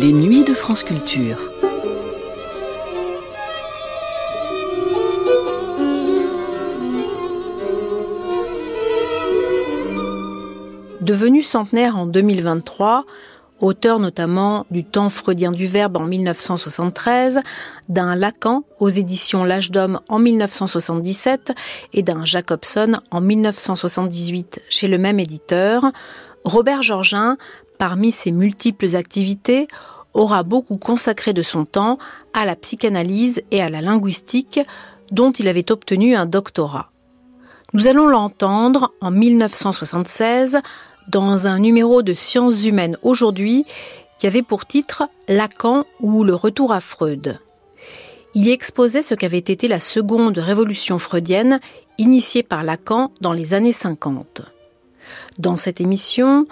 Les nuits de France Culture. Devenu centenaire en 2023, auteur notamment du Temps freudien du Verbe en 1973, d'un Lacan aux éditions L'Âge d'Homme en 1977 et d'un Jacobson en 1978 chez le même éditeur, Robert Georgin, parmi ses multiples activités, aura beaucoup consacré de son temps à la psychanalyse et à la linguistique, dont il avait obtenu un doctorat. Nous allons l'entendre en 1976 dans un numéro de Sciences humaines aujourd'hui qui avait pour titre Lacan ou le retour à Freud. Il y exposait ce qu'avait été la seconde révolution freudienne initiée par Lacan dans les années 50. Dans cette émission,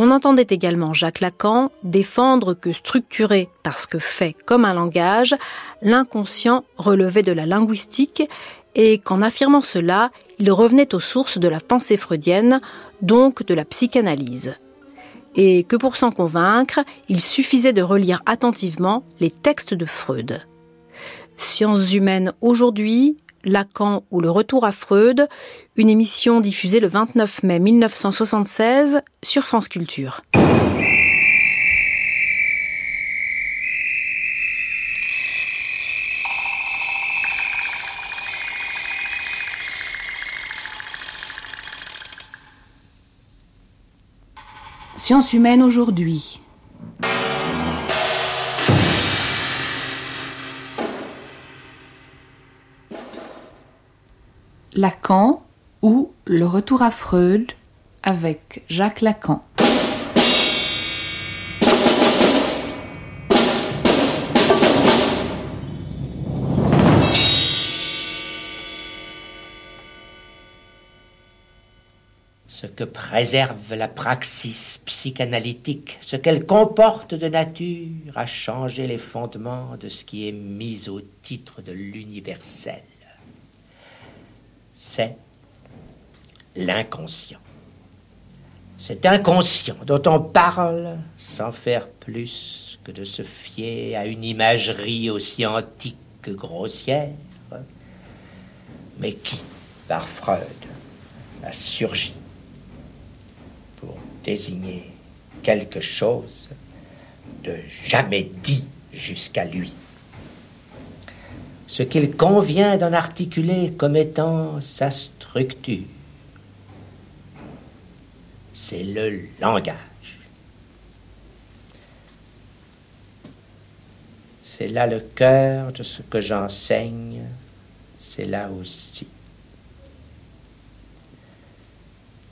on entendait également Jacques Lacan défendre que structuré parce que fait comme un langage, l'inconscient relevait de la linguistique et qu'en affirmant cela, il revenait aux sources de la pensée freudienne, donc de la psychanalyse. Et que pour s'en convaincre, il suffisait de relire attentivement les textes de Freud. Sciences humaines aujourd'hui, Lacan ou le retour à Freud, une émission diffusée le 29 mai 1976 sur France Culture. Sciences humaines aujourd'hui. Lacan ou le retour à Freud avec Jacques Lacan. ce que préserve la praxis psychanalytique, ce qu'elle comporte de nature à changer les fondements de ce qui est mis au titre de l'universel. C'est l'inconscient. Cet inconscient dont on parle sans faire plus que de se fier à une imagerie aussi antique que grossière, mais qui, par Freud, a surgi désigner quelque chose de jamais dit jusqu'à lui. Ce qu'il convient d'en articuler comme étant sa structure, c'est le langage. C'est là le cœur de ce que j'enseigne, c'est là aussi.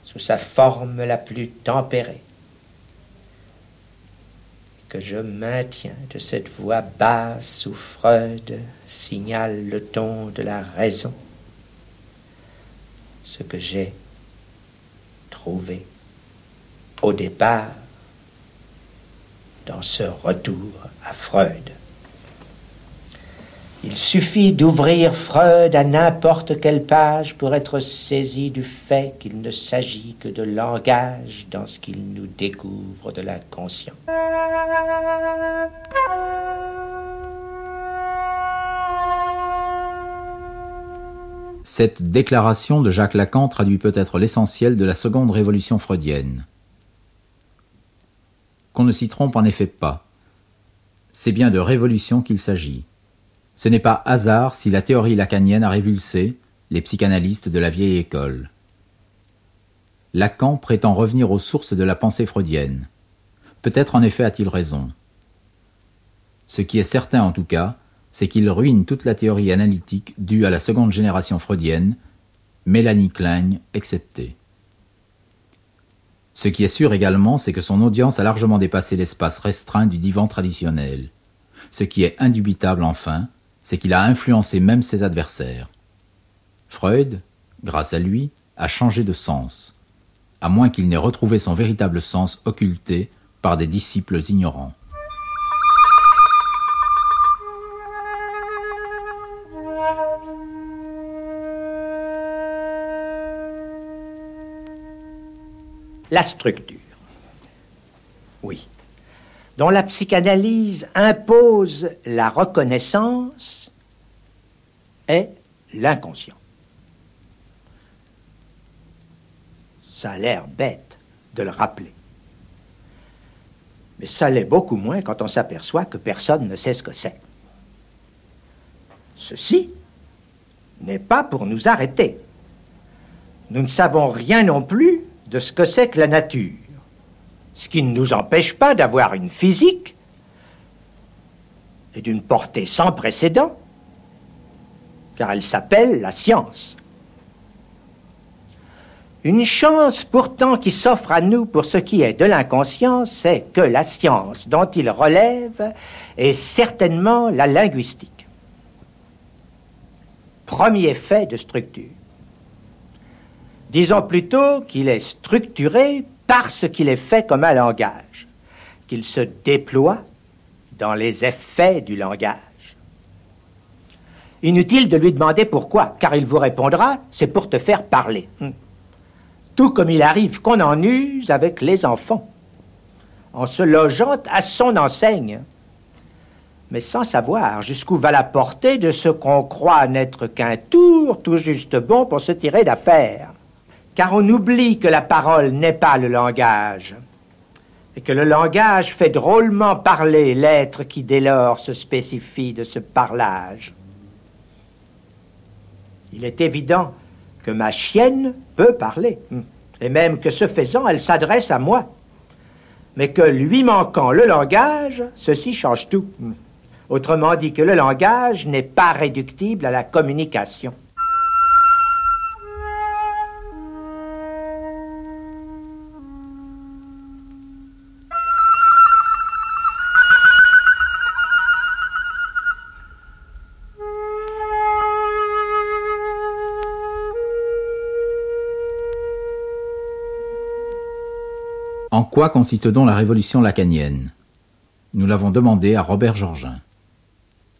Sous sa forme la plus tempérée, que je maintiens de cette voix basse où Freud signale le ton de la raison, ce que j'ai trouvé au départ dans ce retour à Freud. Il suffit d'ouvrir Freud à n'importe quelle page pour être saisi du fait qu'il ne s'agit que de langage dans ce qu'il nous découvre de l'inconscient. Cette déclaration de Jacques Lacan traduit peut-être l'essentiel de la seconde révolution freudienne. Qu'on ne s'y trompe en effet pas. C'est bien de révolution qu'il s'agit. Ce n'est pas hasard si la théorie lacanienne a révulsé les psychanalystes de la vieille école. Lacan prétend revenir aux sources de la pensée freudienne. Peut-être en effet a-t-il raison. Ce qui est certain en tout cas, c'est qu'il ruine toute la théorie analytique due à la seconde génération freudienne, Mélanie Klein exceptée. Ce qui est sûr également, c'est que son audience a largement dépassé l'espace restreint du divan traditionnel. Ce qui est indubitable enfin, c'est qu'il a influencé même ses adversaires. Freud, grâce à lui, a changé de sens, à moins qu'il n'ait retrouvé son véritable sens occulté par des disciples ignorants. La structure. Oui. dont la psychanalyse impose la reconnaissance est l'inconscient. Ça a l'air bête de le rappeler. Mais ça l'est beaucoup moins quand on s'aperçoit que personne ne sait ce que c'est. Ceci n'est pas pour nous arrêter. Nous ne savons rien non plus de ce que c'est que la nature, ce qui ne nous empêche pas d'avoir une physique et d'une portée sans précédent, car elle s'appelle la science. Une chance pourtant qui s'offre à nous pour ce qui est de l'inconscient, c'est que la science dont il relève est certainement la linguistique. Premier fait de structure. Disons plutôt qu'il est structuré parce qu'il est fait comme un langage, qu'il se déploie dans les effets du langage. Inutile de lui demander pourquoi, car il vous répondra, c'est pour te faire parler. Hmm tout comme il arrive qu'on en use avec les enfants, en se logeant à son enseigne, mais sans savoir jusqu'où va la portée de ce qu'on croit n'être qu'un tour tout juste bon pour se tirer d'affaire. Car on oublie que la parole n'est pas le langage, et que le langage fait drôlement parler l'être qui dès lors se spécifie de ce parlage. Il est évident que ma chienne peut parler, hmm. et même que ce faisant, elle s'adresse à moi. Mais que lui manquant le langage, ceci change tout. Hmm. Autrement dit que le langage n'est pas réductible à la communication. En quoi consiste donc la révolution lacanienne? Nous l'avons demandé à Robert Georgin.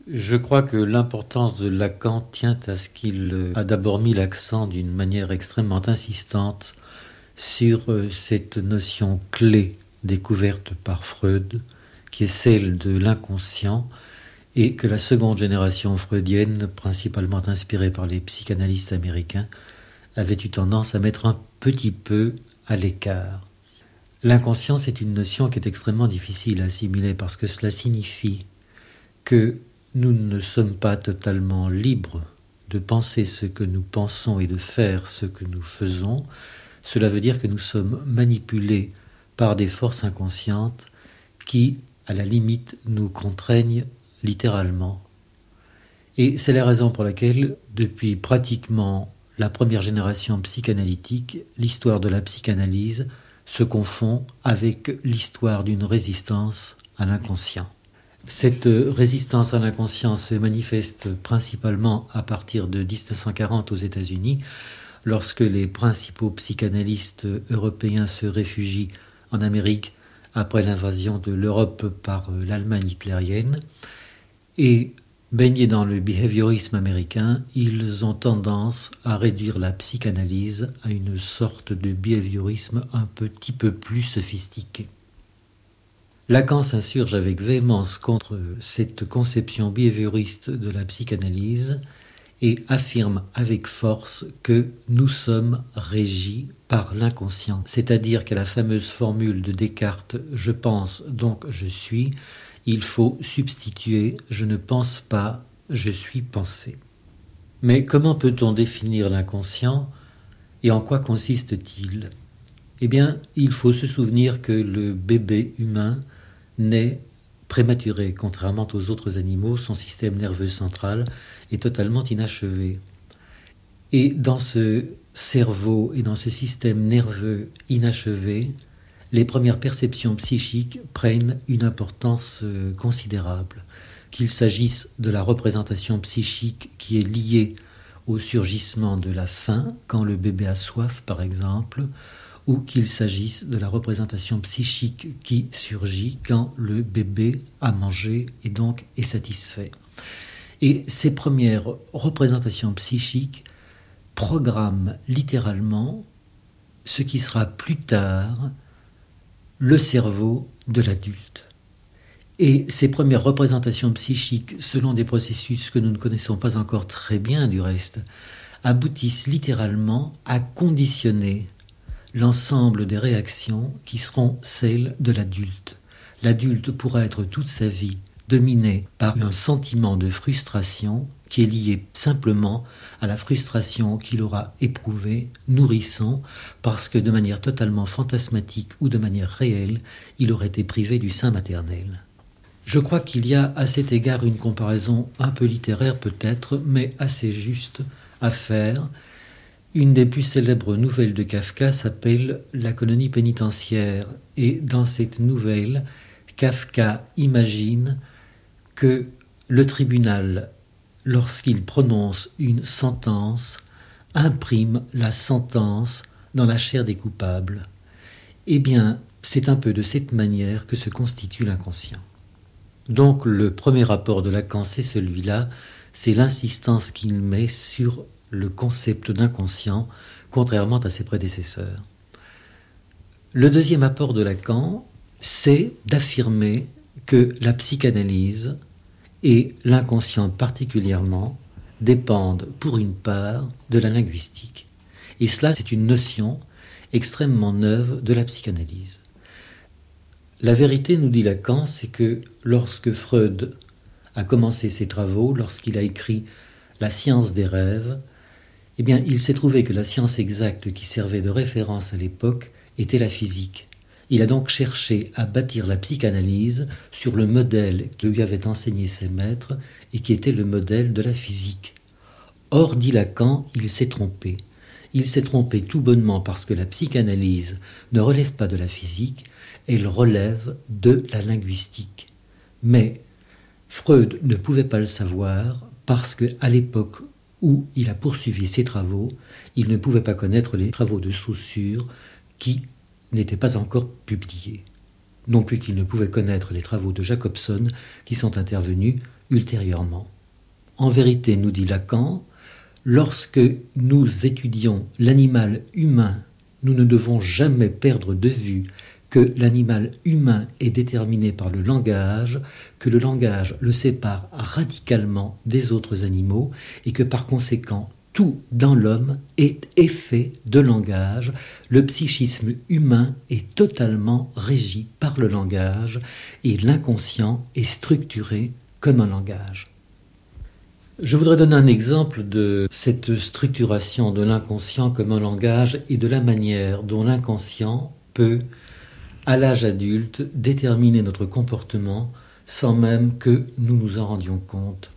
Je crois que l'importance de Lacan tient à ce qu'il a d'abord mis l'accent d'une manière extrêmement insistante sur euh, cette notion clé découverte par Freud, qui est celle de l'inconscient, et que la seconde génération freudienne, principalement inspirée par les psychanalystes américains, avait eu tendance à mettre un petit peu à l'écart. L'inconscience est une notion qui est extrêmement difficile à assimiler parce que cela signifie que nous ne sommes pas totalement libres de penser ce que nous pensons et de faire ce que nous faisons. Cela veut dire que nous sommes manipulés par des forces inconscientes qui, à la limite, nous contraignent littéralement. Et c'est la raison pour laquelle, depuis pratiquement la première génération psychanalytique, l'histoire de la psychanalyse se confond avec l'histoire d'une résistance à l'inconscient. Cette résistance à l'inconscient se manifeste principalement à partir de 1940 aux États-Unis, lorsque les principaux psychanalystes européens se réfugient en Amérique après l'invasion de l'Europe par l'Allemagne hitlérienne. Et Baignés dans le behaviorisme américain, ils ont tendance à réduire la psychanalyse à une sorte de behaviorisme un petit peu plus sophistiqué. Lacan s'insurge avec véhémence contre cette conception behavioriste de la psychanalyse et affirme avec force que nous sommes régis par l'inconscient, c'est-à-dire que la fameuse formule de Descartes je pense donc je suis il faut substituer je ne pense pas, je suis pensé. Mais comment peut-on définir l'inconscient et en quoi consiste-t-il? Eh bien, il faut se souvenir que le bébé humain naît prématuré, contrairement aux autres animaux, son système nerveux central est totalement inachevé. Et dans ce cerveau et dans ce système nerveux inachevé, les premières perceptions psychiques prennent une importance euh, considérable, qu'il s'agisse de la représentation psychique qui est liée au surgissement de la faim, quand le bébé a soif par exemple, ou qu'il s'agisse de la représentation psychique qui surgit quand le bébé a mangé et donc est satisfait. Et ces premières représentations psychiques programment littéralement ce qui sera plus tard le cerveau de l'adulte. Et ces premières représentations psychiques, selon des processus que nous ne connaissons pas encore très bien du reste, aboutissent littéralement à conditionner l'ensemble des réactions qui seront celles de l'adulte. L'adulte pourra être toute sa vie dominé par un sentiment de frustration qui est lié simplement à la frustration qu'il aura éprouvée, nourrissant, parce que de manière totalement fantasmatique ou de manière réelle, il aurait été privé du sein maternel. Je crois qu'il y a à cet égard une comparaison un peu littéraire peut-être, mais assez juste à faire. Une des plus célèbres nouvelles de Kafka s'appelle La colonie pénitentiaire, et dans cette nouvelle, Kafka imagine que le tribunal, lorsqu'il prononce une sentence, imprime la sentence dans la chair des coupables. Eh bien, c'est un peu de cette manière que se constitue l'inconscient. Donc le premier rapport de Lacan, c'est celui-là, c'est l'insistance qu'il met sur le concept d'inconscient, contrairement à ses prédécesseurs. Le deuxième apport de Lacan, c'est d'affirmer que la psychanalyse et l'inconscient particulièrement dépendent pour une part de la linguistique. Et cela, c'est une notion extrêmement neuve de la psychanalyse. La vérité, nous dit Lacan, c'est que lorsque Freud a commencé ses travaux, lorsqu'il a écrit La science des rêves, eh bien, il s'est trouvé que la science exacte qui servait de référence à l'époque était la physique. Il a donc cherché à bâtir la psychanalyse sur le modèle que lui avaient enseigné ses maîtres et qui était le modèle de la physique. Or, dit Lacan, il s'est trompé. Il s'est trompé tout bonnement parce que la psychanalyse ne relève pas de la physique, elle relève de la linguistique. Mais Freud ne pouvait pas le savoir parce qu'à l'époque où il a poursuivi ses travaux, il ne pouvait pas connaître les travaux de Saussure qui n'était pas encore publié, non plus qu'il ne pouvait connaître les travaux de Jacobson qui sont intervenus ultérieurement. En vérité, nous dit Lacan, lorsque nous étudions l'animal humain, nous ne devons jamais perdre de vue que l'animal humain est déterminé par le langage, que le langage le sépare radicalement des autres animaux et que par conséquent tout dans l'homme est effet de langage. Le psychisme humain est totalement régi par le langage et l'inconscient est structuré comme un langage. Je voudrais donner un exemple de cette structuration de l'inconscient comme un langage et de la manière dont l'inconscient peut, à l'âge adulte, déterminer notre comportement sans même que nous nous en rendions compte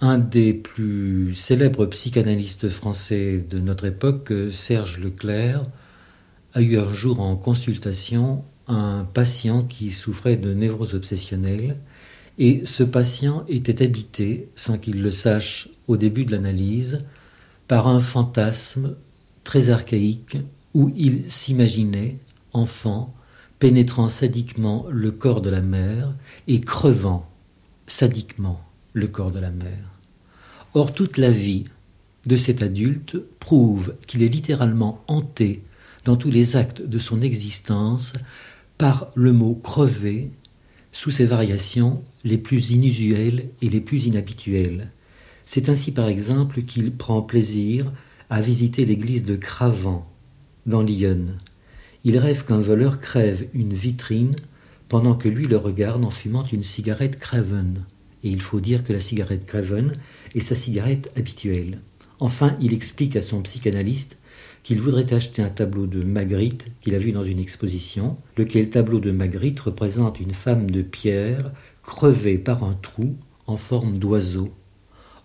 un des plus célèbres psychanalystes français de notre époque, Serge Leclerc, a eu un jour en consultation un patient qui souffrait de névrose obsessionnelle et ce patient était habité, sans qu'il le sache au début de l'analyse, par un fantasme très archaïque où il s'imaginait, enfant, pénétrant sadiquement le corps de la mère et crevant sadiquement le corps de la mère. Or, toute la vie de cet adulte prouve qu'il est littéralement hanté dans tous les actes de son existence par le mot crever sous ses variations les plus inusuelles et les plus inhabituelles. C'est ainsi par exemple qu'il prend plaisir à visiter l'église de Cravant dans l'Yonne. Il rêve qu'un voleur crève une vitrine pendant que lui le regarde en fumant une cigarette Craven. Et il faut dire que la cigarette Craven est sa cigarette habituelle. Enfin, il explique à son psychanalyste qu'il voudrait acheter un tableau de Magritte qu'il a vu dans une exposition, lequel tableau de Magritte représente une femme de pierre crevée par un trou en forme d'oiseau.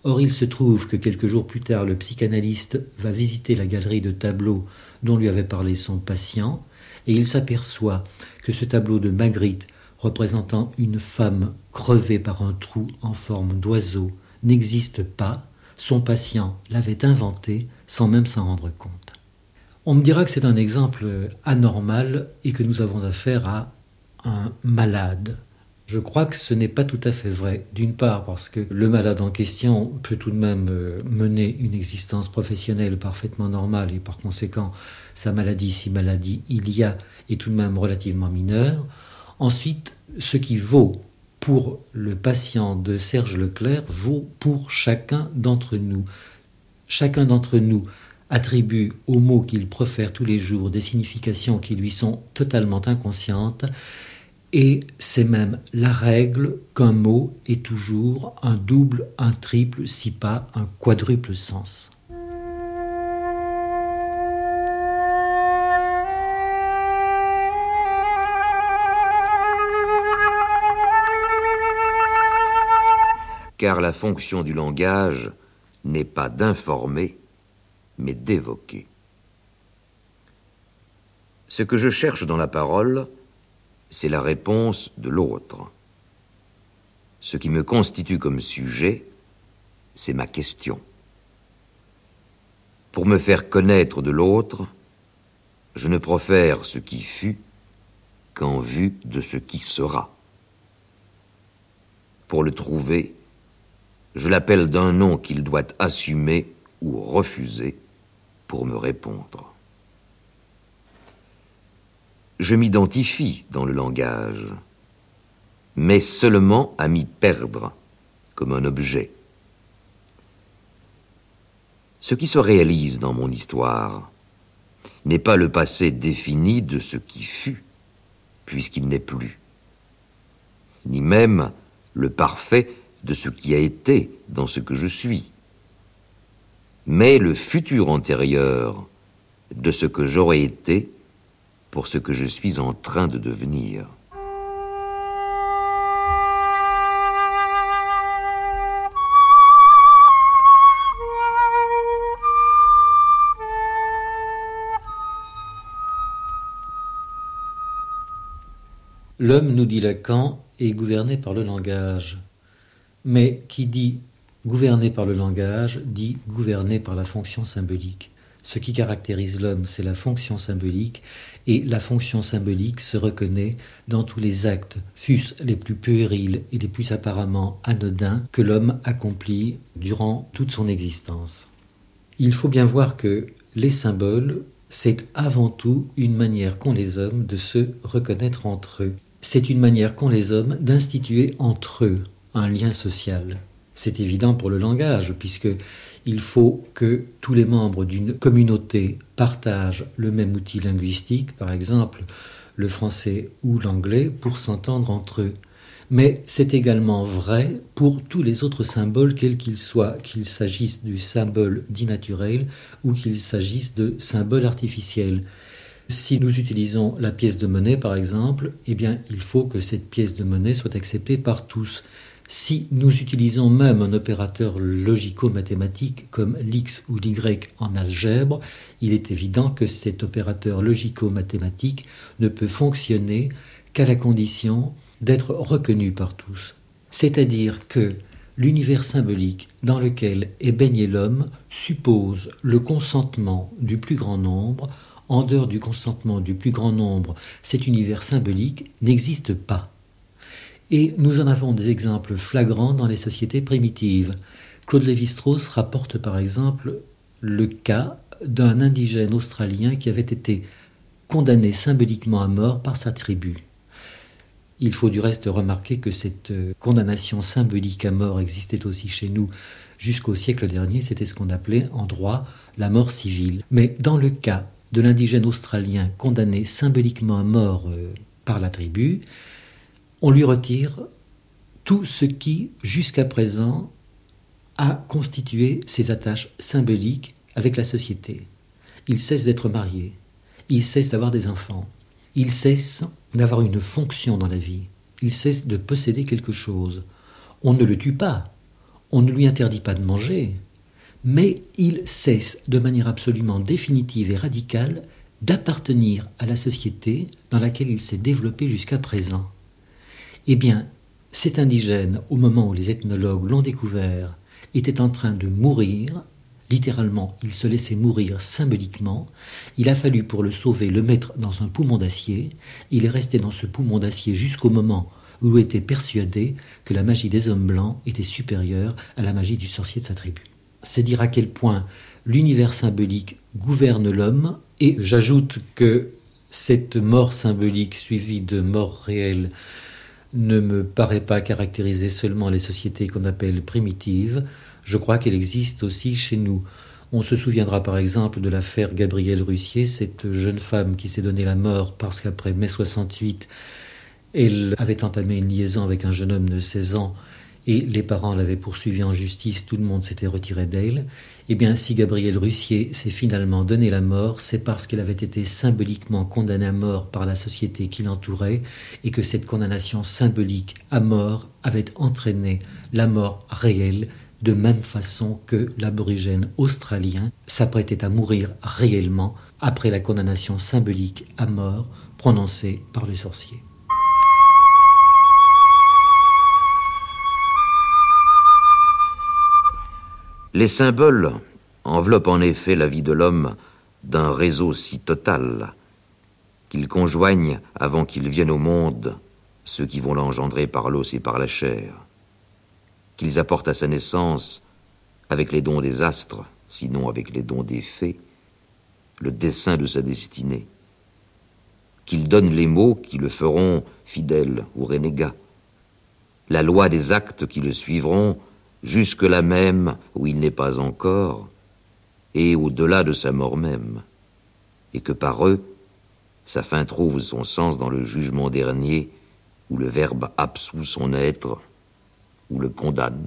Or, il se trouve que quelques jours plus tard, le psychanalyste va visiter la galerie de tableaux dont lui avait parlé son patient, et il s'aperçoit que ce tableau de Magritte représentant une femme crevée par un trou en forme d'oiseau n'existe pas, son patient l'avait inventé sans même s'en rendre compte. On me dira que c'est un exemple anormal et que nous avons affaire à un malade. Je crois que ce n'est pas tout à fait vrai. D'une part parce que le malade en question peut tout de même euh, mener une existence professionnelle parfaitement normale et par conséquent sa maladie, si maladie il y a, est tout de même relativement mineure. Ensuite, ce qui vaut pour le patient de Serge Leclerc vaut pour chacun d'entre nous. Chacun d'entre nous attribue aux mots qu'il profère tous les jours des significations qui lui sont totalement inconscientes, et c'est même la règle qu'un mot est toujours un double, un triple, si pas un quadruple sens. Car la fonction du langage n'est pas d'informer, mais d'évoquer. Ce que je cherche dans la parole, c'est la réponse de l'autre. Ce qui me constitue comme sujet, c'est ma question. Pour me faire connaître de l'autre, je ne profère ce qui fut qu'en vue de ce qui sera. Pour le trouver, je l'appelle d'un nom qu'il doit assumer ou refuser pour me répondre. Je m'identifie dans le langage, mais seulement à m'y perdre comme un objet. Ce qui se réalise dans mon histoire n'est pas le passé défini de ce qui fut, puisqu'il n'est plus, ni même le parfait de ce qui a été dans ce que je suis, mais le futur antérieur de ce que j'aurais été pour ce que je suis en train de devenir. L'homme, nous dit Lacan, est gouverné par le langage. Mais qui dit gouverné par le langage dit gouverné par la fonction symbolique. Ce qui caractérise l'homme, c'est la fonction symbolique, et la fonction symbolique se reconnaît dans tous les actes, fût-ce les plus puérils et les plus apparemment anodins, que l'homme accomplit durant toute son existence. Il faut bien voir que les symboles, c'est avant tout une manière qu'ont les hommes de se reconnaître entre eux. C'est une manière qu'ont les hommes d'instituer entre eux un lien social. C'est évident pour le langage, puisque il faut que tous les membres d'une communauté partagent le même outil linguistique, par exemple le français ou l'anglais, pour s'entendre entre eux. Mais c'est également vrai pour tous les autres symboles, quels qu'ils soient, qu'il s'agisse du symbole dit naturel ou qu'il s'agisse de symboles artificiels. Si nous utilisons la pièce de monnaie, par exemple, eh bien, il faut que cette pièce de monnaie soit acceptée par tous. Si nous utilisons même un opérateur logico-mathématique comme l'x ou l'y en algèbre, il est évident que cet opérateur logico-mathématique ne peut fonctionner qu'à la condition d'être reconnu par tous. C'est-à-dire que l'univers symbolique dans lequel est baigné l'homme suppose le consentement du plus grand nombre. En dehors du consentement du plus grand nombre, cet univers symbolique n'existe pas. Et nous en avons des exemples flagrants dans les sociétés primitives. Claude Lévi-Strauss rapporte par exemple le cas d'un indigène australien qui avait été condamné symboliquement à mort par sa tribu. Il faut du reste remarquer que cette condamnation symbolique à mort existait aussi chez nous jusqu'au siècle dernier, c'était ce qu'on appelait en droit la mort civile. Mais dans le cas de l'indigène australien condamné symboliquement à mort euh, par la tribu, on lui retire tout ce qui, jusqu'à présent, a constitué ses attaches symboliques avec la société. Il cesse d'être marié, il cesse d'avoir des enfants, il cesse d'avoir une fonction dans la vie, il cesse de posséder quelque chose. On ne le tue pas, on ne lui interdit pas de manger, mais il cesse de manière absolument définitive et radicale d'appartenir à la société dans laquelle il s'est développé jusqu'à présent. Eh bien, cet indigène, au moment où les ethnologues l'ont découvert, était en train de mourir. Littéralement, il se laissait mourir symboliquement. Il a fallu pour le sauver le mettre dans un poumon d'acier. Il est resté dans ce poumon d'acier jusqu'au moment où il était persuadé que la magie des hommes blancs était supérieure à la magie du sorcier de sa tribu. C'est dire à quel point l'univers symbolique gouverne l'homme, et j'ajoute que cette mort symbolique suivie de mort réelle ne me paraît pas caractériser seulement les sociétés qu'on appelle primitives, je crois qu'elle existe aussi chez nous. On se souviendra par exemple de l'affaire Gabrielle Russier, cette jeune femme qui s'est donné la mort parce qu'après mai 68, elle avait entamé une liaison avec un jeune homme de 16 ans et les parents l'avaient poursuivie en justice, tout le monde s'était retiré d'elle. Eh bien, si Gabrielle Russier s'est finalement donné la mort, c'est parce qu'elle avait été symboliquement condamnée à mort par la société qui l'entourait et que cette condamnation symbolique à mort avait entraîné la mort réelle de même façon que l'aborigène australien s'apprêtait à mourir réellement après la condamnation symbolique à mort prononcée par le sorcier. Les symboles enveloppent en effet la vie de l'homme d'un réseau si total qu'ils conjoignent, avant qu'il vienne au monde, ceux qui vont l'engendrer par l'os et par la chair qu'ils apportent à sa naissance, avec les dons des astres, sinon avec les dons des fées, le dessin de sa destinée, qu'il donne les mots qui le feront fidèle ou renégat, la loi des actes qui le suivront jusque-là même où il n'est pas encore, et au-delà de sa mort même, et que par eux, sa fin trouve son sens dans le jugement dernier, où le Verbe absout son être ou le condamne.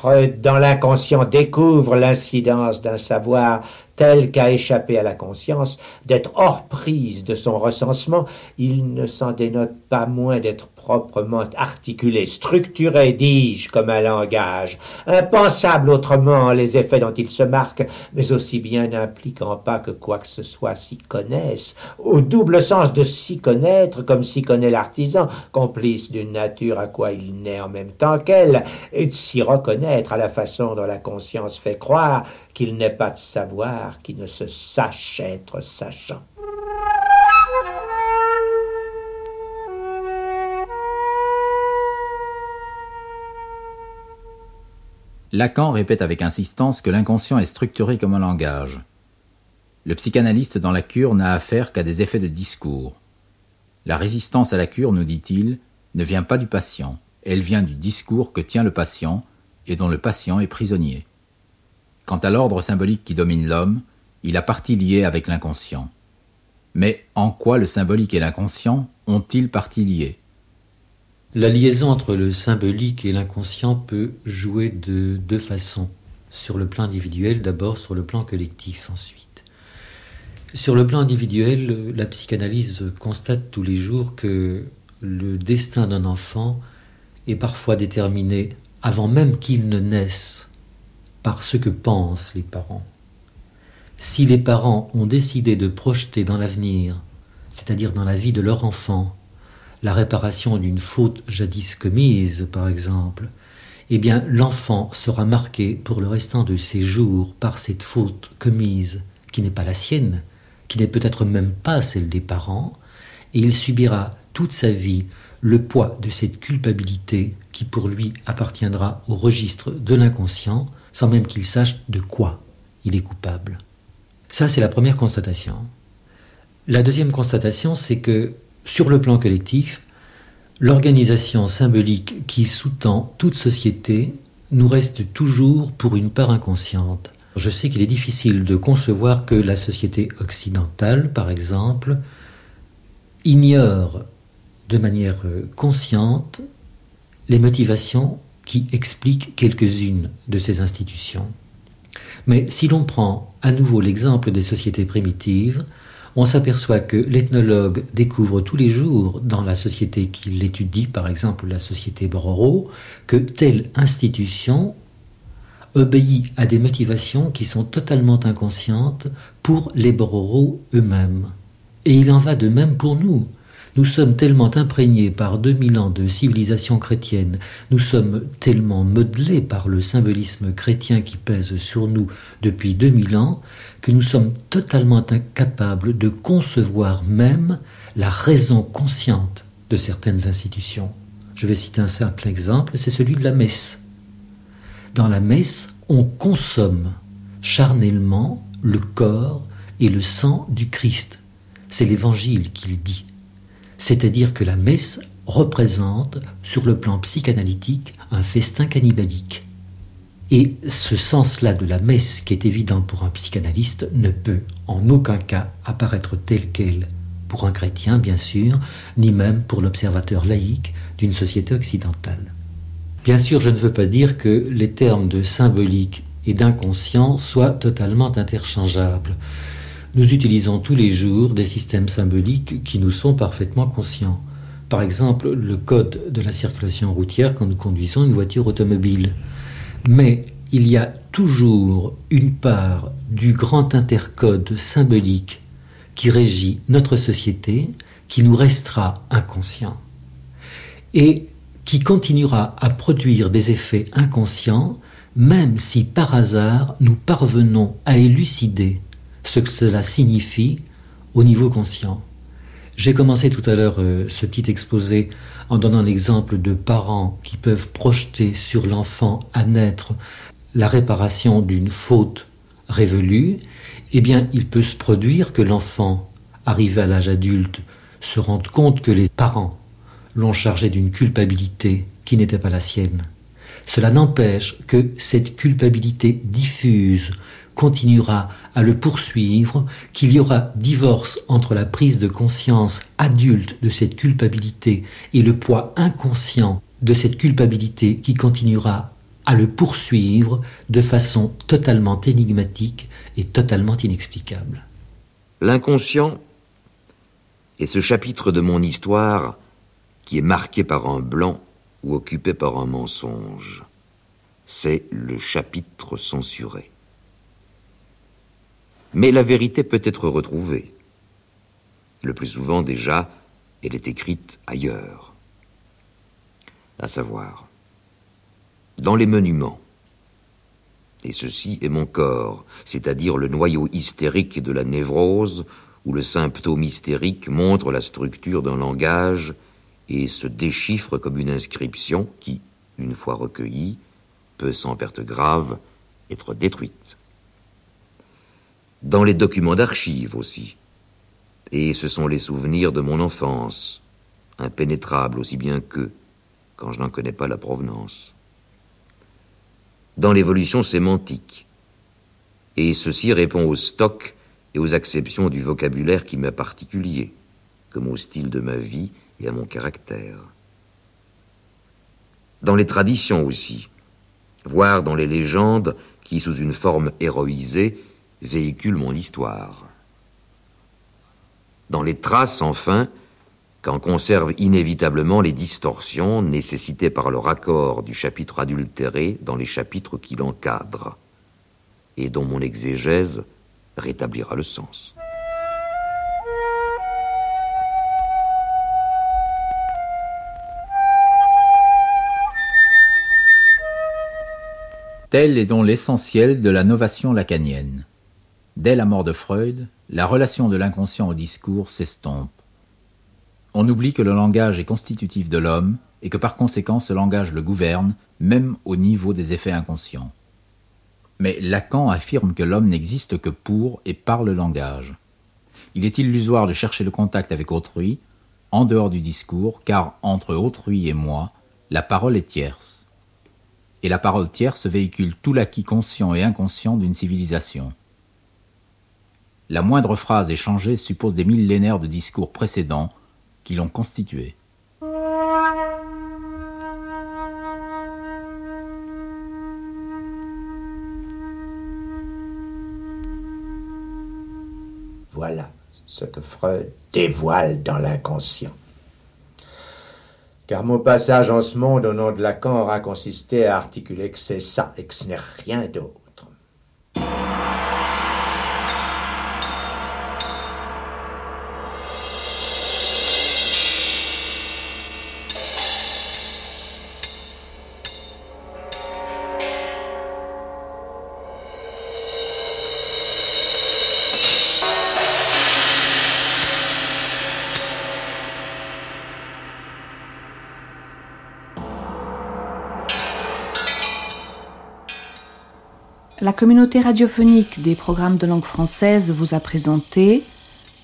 Freud, dans l'inconscient, découvre l'incidence d'un savoir tel qu'à échapper à la conscience, d'être hors prise de son recensement, il ne s'en dénote pas moins d'être proprement articulé, structuré, dis-je, comme un langage, impensable autrement les effets dont il se marque, mais aussi bien n'impliquant pas que quoi que ce soit s'y connaisse, au double sens de s'y connaître comme s'y connaît l'artisan, complice d'une nature à quoi il naît en même temps qu'elle, et de s'y reconnaître à la façon dont la conscience fait croire qu'il n'est pas de savoir qui ne se sache être sachant. Lacan répète avec insistance que l'inconscient est structuré comme un langage. Le psychanalyste dans la cure n'a affaire qu'à des effets de discours. La résistance à la cure, nous dit-il, ne vient pas du patient, elle vient du discours que tient le patient et dont le patient est prisonnier. Quant à l'ordre symbolique qui domine l'homme, il a partie liée avec l'inconscient. Mais en quoi le symbolique et l'inconscient ont-ils partie liée La liaison entre le symbolique et l'inconscient peut jouer de deux façons. Sur le plan individuel, d'abord sur le plan collectif ensuite. Sur le plan individuel, la psychanalyse constate tous les jours que le destin d'un enfant est parfois déterminé avant même qu'il ne naisse par ce que pensent les parents. Si les parents ont décidé de projeter dans l'avenir, c'est-à-dire dans la vie de leur enfant, la réparation d'une faute jadis commise, par exemple, eh bien l'enfant sera marqué pour le restant de ses jours par cette faute commise, qui n'est pas la sienne, qui n'est peut-être même pas celle des parents, et il subira toute sa vie le poids de cette culpabilité qui pour lui appartiendra au registre de l'inconscient, sans même qu'il sache de quoi il est coupable. Ça, c'est la première constatation. La deuxième constatation, c'est que sur le plan collectif, l'organisation symbolique qui sous-tend toute société nous reste toujours pour une part inconsciente. Je sais qu'il est difficile de concevoir que la société occidentale, par exemple, ignore de manière consciente les motivations qui explique quelques-unes de ces institutions. Mais si l'on prend à nouveau l'exemple des sociétés primitives, on s'aperçoit que l'ethnologue découvre tous les jours dans la société qu'il étudie, par exemple la société Bororo, que telle institution obéit à des motivations qui sont totalement inconscientes pour les Bororo eux-mêmes. Et il en va de même pour nous. Nous sommes tellement imprégnés par 2000 ans de civilisation chrétienne, nous sommes tellement modelés par le symbolisme chrétien qui pèse sur nous depuis 2000 ans, que nous sommes totalement incapables de concevoir même la raison consciente de certaines institutions. Je vais citer un simple exemple, c'est celui de la messe. Dans la messe, on consomme charnellement le corps et le sang du Christ. C'est l'Évangile qu'il dit. C'est-à-dire que la messe représente, sur le plan psychanalytique, un festin cannibalique. Et ce sens-là de la messe, qui est évident pour un psychanalyste, ne peut en aucun cas apparaître tel quel pour un chrétien, bien sûr, ni même pour l'observateur laïque d'une société occidentale. Bien sûr, je ne veux pas dire que les termes de symbolique et d'inconscient soient totalement interchangeables. Nous utilisons tous les jours des systèmes symboliques qui nous sont parfaitement conscients. Par exemple, le code de la circulation routière quand nous conduisons une voiture automobile. Mais il y a toujours une part du grand intercode symbolique qui régit notre société qui nous restera inconscient et qui continuera à produire des effets inconscients même si par hasard nous parvenons à élucider ce que cela signifie au niveau conscient. J'ai commencé tout à l'heure euh, ce petit exposé en donnant l'exemple de parents qui peuvent projeter sur l'enfant à naître la réparation d'une faute révolue. Eh bien, il peut se produire que l'enfant, arrivé à l'âge adulte, se rende compte que les parents l'ont chargé d'une culpabilité qui n'était pas la sienne. Cela n'empêche que cette culpabilité diffuse continuera à le poursuivre, qu'il y aura divorce entre la prise de conscience adulte de cette culpabilité et le poids inconscient de cette culpabilité qui continuera à le poursuivre de façon totalement énigmatique et totalement inexplicable. L'inconscient est ce chapitre de mon histoire qui est marqué par un blanc ou occupé par un mensonge. C'est le chapitre censuré. Mais la vérité peut être retrouvée. Le plus souvent déjà, elle est écrite ailleurs. À savoir, dans les monuments. Et ceci est mon corps, c'est-à-dire le noyau hystérique de la névrose, où le symptôme hystérique montre la structure d'un langage et se déchiffre comme une inscription qui, une fois recueillie, peut sans perte grave être détruite dans les documents d'archives aussi. Et ce sont les souvenirs de mon enfance, impénétrables aussi bien qu'eux, quand je n'en connais pas la provenance. Dans l'évolution sémantique. Et ceci répond au stock et aux acceptions du vocabulaire qui m'est particulier, comme au style de ma vie et à mon caractère. Dans les traditions aussi, voire dans les légendes qui, sous une forme héroïsée, véhicule mon histoire. Dans les traces, enfin, qu'en conservent inévitablement les distorsions nécessitées par le raccord du chapitre adultéré dans les chapitres qui l'encadrent, et dont mon exégèse rétablira le sens. Tel est donc l'essentiel de la novation lacanienne. Dès la mort de Freud, la relation de l'inconscient au discours s'estompe. On oublie que le langage est constitutif de l'homme et que par conséquent ce langage le gouverne, même au niveau des effets inconscients. Mais Lacan affirme que l'homme n'existe que pour et par le langage. Il est illusoire de chercher le contact avec autrui, en dehors du discours, car entre autrui et moi, la parole est tierce. Et la parole tierce véhicule tout l'acquis conscient et inconscient d'une civilisation. La moindre phrase échangée suppose des millénaires de discours précédents qui l'ont constitué. Voilà ce que Freud dévoile dans l'inconscient. Car mon passage en ce monde au nom de Lacan aura consisté à articuler que c'est ça et que ce n'est rien d'autre. La communauté radiophonique des programmes de langue française vous a présenté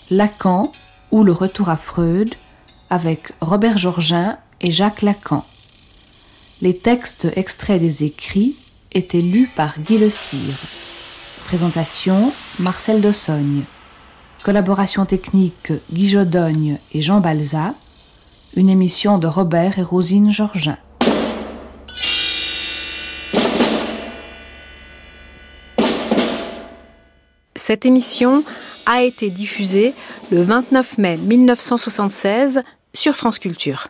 Lacan ou le retour à Freud avec Robert Georgin et Jacques Lacan. Les textes extraits des écrits étaient lus par Guy Le Cire. Présentation Marcel Dossogne. Collaboration technique Guy Jodogne et Jean Balza. Une émission de Robert et Rosine Georgin. Cette émission a été diffusée le 29 mai 1976 sur France Culture.